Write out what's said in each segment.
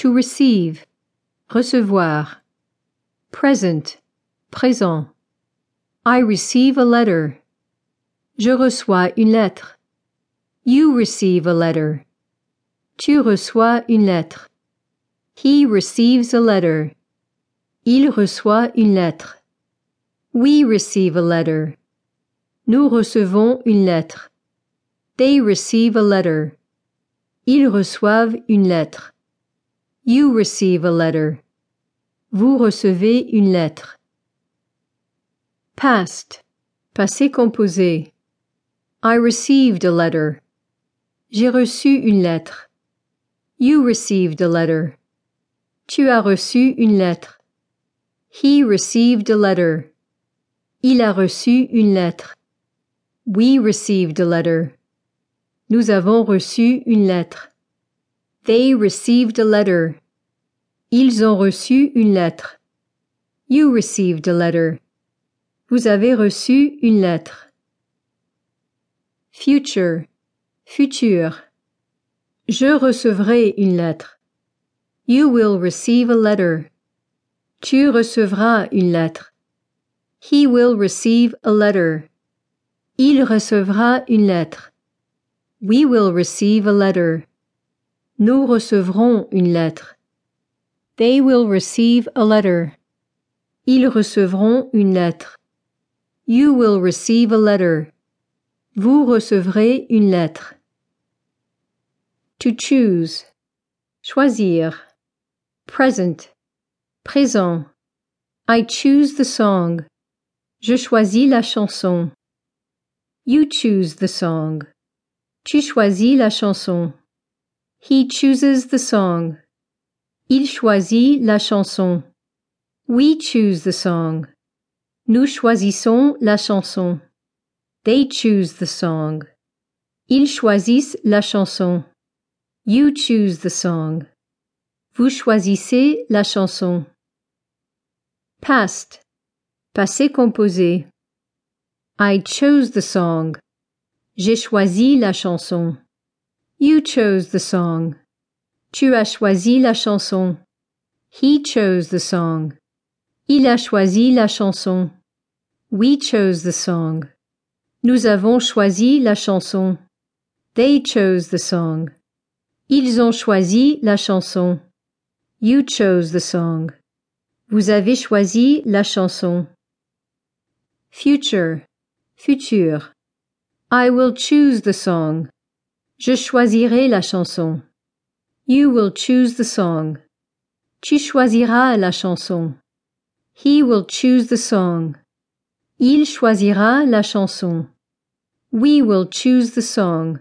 To receive. Recevoir. Present. Présent. I receive a letter. Je reçois une lettre. You receive a letter. Tu reçois une lettre. He receives a letter. Il reçoit une lettre. We receive a letter. Nous recevons une lettre. They receive a letter. Ils reçoivent une lettre. You receive a letter. Vous recevez une lettre. Past. Passé composé. I received a letter. J'ai reçu une lettre. You received a letter. Tu as reçu une lettre. He received a letter. Il a reçu une lettre. We received a letter. Nous avons reçu une lettre. They received a letter. Ils ont reçu une lettre. You received a letter. Vous avez reçu une lettre. Future. Futur. Je recevrai une lettre. You will receive a letter. Tu recevras une lettre. He will receive a letter. Il recevra une lettre. We will receive a letter. Nous recevrons une lettre. They will receive a letter. Ils recevront une lettre. You will receive a letter. Vous recevrez une lettre. To choose. Choisir. Present. Présent. I choose the song. Je choisis la chanson. You choose the song. Tu choisis la chanson. He chooses the song. Il choisit la chanson. We choose the song. Nous choisissons la chanson. They choose the song. Ils choisissent la chanson. You choose the song. Vous choisissez la chanson. Past. Passé composé. I chose the song. J'ai choisi la chanson. You chose the song. Tu as choisi la chanson. He chose the song. Il a choisi la chanson. We chose the song. Nous avons choisi la chanson. They chose the song. Ils ont choisi la chanson. You chose the song. Vous avez choisi la chanson. Future. Futur. I will choose the song. Je choisirai la chanson. You will choose the song. Tu choisiras la chanson. He will choose the song. Il choisira la chanson. We will choose the song.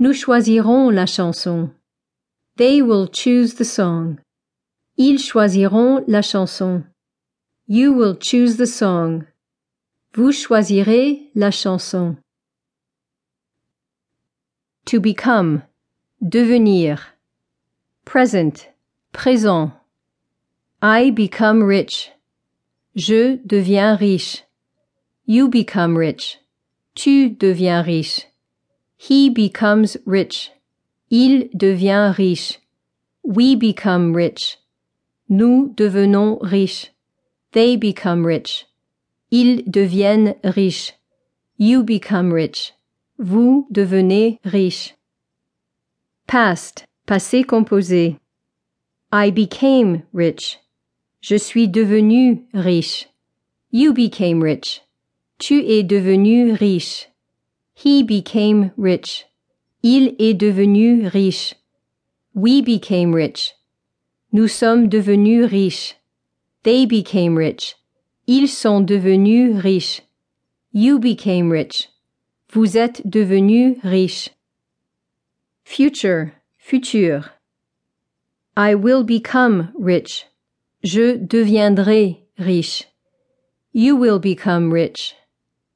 Nous choisirons la chanson. They will choose the song. Ils choisiront la chanson. You will choose the song. Vous choisirez la chanson. To become. Devenir. Present. Présent. I become rich. Je deviens riche. You become rich. Tu deviens riche. He becomes rich. Il devient riche. We become rich. Nous devenons riches. They become rich. Ils deviennent riches. You become rich. Vous devenez riche. Past, passé composé. I became rich. Je suis devenu riche. You became rich. Tu es devenu riche. He became rich. Il est devenu riche. We became rich. Nous sommes devenus riches. They became rich. Ils sont devenus riches. You became rich. Vous êtes devenu riche. Future, futur. I will become rich. Je deviendrai riche. You will become rich.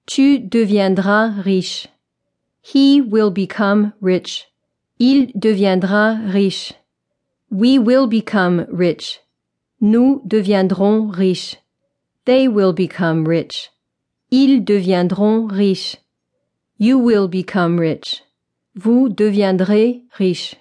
Tu deviendras riche. He will become rich. Il deviendra riche. We will become rich. Nous deviendrons riches. They will become rich. Ils deviendront riches. You will become rich. Vous deviendrez riche.